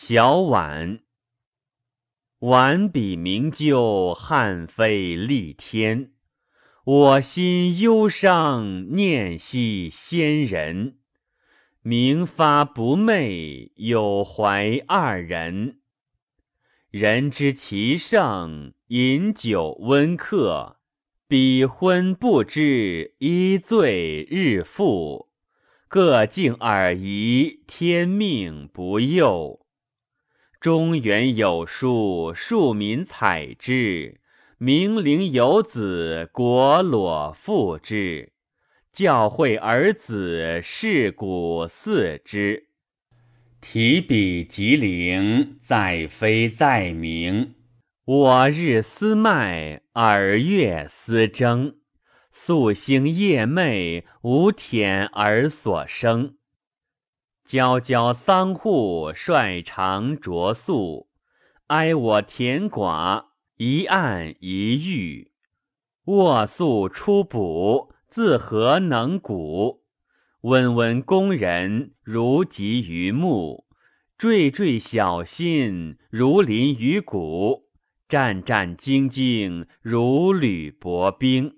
小婉。婉笔名就汉飞立天，我心忧伤念惜先人。明发不寐，有怀二人。人知其盛，饮酒温客。比昏不知，一醉日复。各敬尔仪，天命不佑。中原有树，庶民采之；明陵有子，国裸复之。教诲儿子，世古嗣之。提笔即灵，载非载明。我日思迈，尔月思征。夙兴夜寐，无忝而所生。皎皎桑户，率长着素。哀我田寡，一案一狱。卧宿出补，自何能古？温温工人，如集于木；惴惴小心，如临于谷。战战兢兢，如履薄冰。